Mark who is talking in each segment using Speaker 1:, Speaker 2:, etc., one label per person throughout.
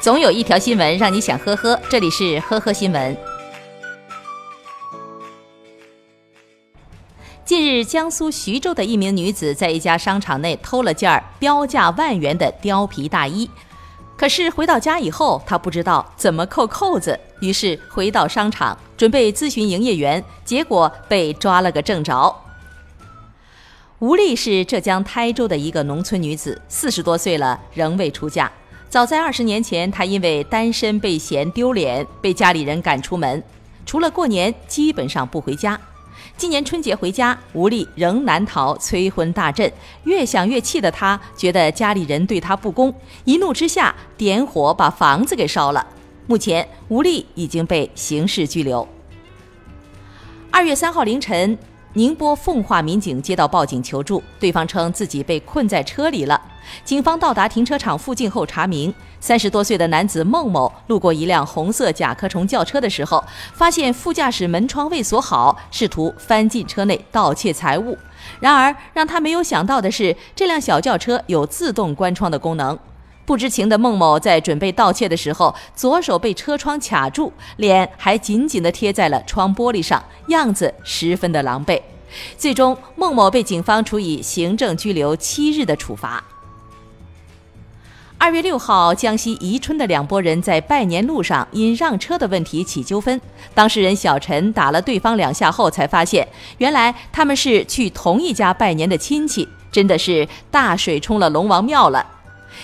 Speaker 1: 总有一条新闻让你想呵呵，这里是呵呵新闻。近日，江苏徐州的一名女子在一家商场内偷了件标价万元的貂皮大衣，可是回到家以后，她不知道怎么扣扣子，于是回到商场准备咨询营业员，结果被抓了个正着。吴丽是浙江台州的一个农村女子，四十多岁了，仍未出嫁。早在二十年前，他因为单身被嫌丢脸，被家里人赶出门，除了过年，基本上不回家。今年春节回家，吴丽仍难逃催婚大阵。越想越气的他，觉得家里人对他不公，一怒之下点火把房子给烧了。目前，吴丽已经被刑事拘留。二月三号凌晨。宁波奉化民警接到报警求助，对方称自己被困在车里了。警方到达停车场附近后查明，三十多岁的男子孟某路过一辆红色甲壳虫轿车的时候，发现副驾驶门窗未锁好，试图翻进车内盗窃财物。然而，让他没有想到的是，这辆小轿车有自动关窗的功能。不知情的孟某在准备盗窃的时候，左手被车窗卡住，脸还紧紧地贴在了窗玻璃上，样子十分的狼狈。最终，孟某被警方处以行政拘留七日的处罚。二月六号，江西宜春的两拨人在拜年路上因让车的问题起纠纷，当事人小陈打了对方两下后，才发现原来他们是去同一家拜年的亲戚，真的是大水冲了龙王庙了。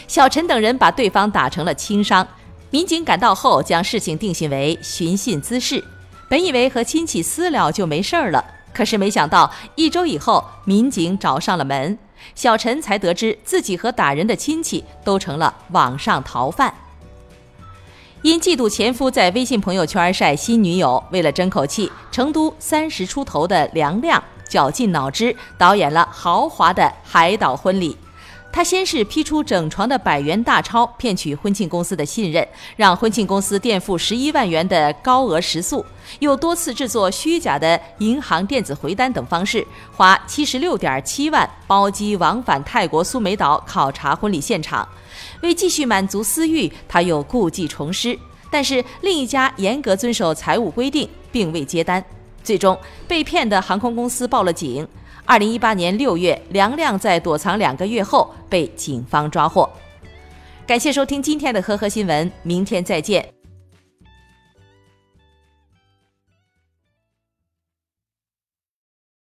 Speaker 1: 小陈等人把对方打成了轻伤，民警赶到后将事情定性为寻衅滋事。本以为和亲戚私了就没事儿了，可是没想到一周以后，民警找上了门，小陈才得知自己和打人的亲戚都成了网上逃犯。因嫉妒前夫在微信朋友圈晒新女友，为了争口气，成都三十出头的梁亮绞尽脑汁导演了豪华的海岛婚礼。他先是批出整床的百元大钞，骗取婚庆公司的信任，让婚庆公司垫付十一万元的高额食宿，又多次制作虚假的银行电子回单等方式，花七十六点七万包机往返泰国苏梅岛考察婚礼现场。为继续满足私欲，他又故技重施，但是另一家严格遵守财务规定，并未接单，最终被骗的航空公司报了警。二零一八年六月，梁亮在躲藏两个月后被警方抓获。感谢收听今天的呵呵新闻，明天再见。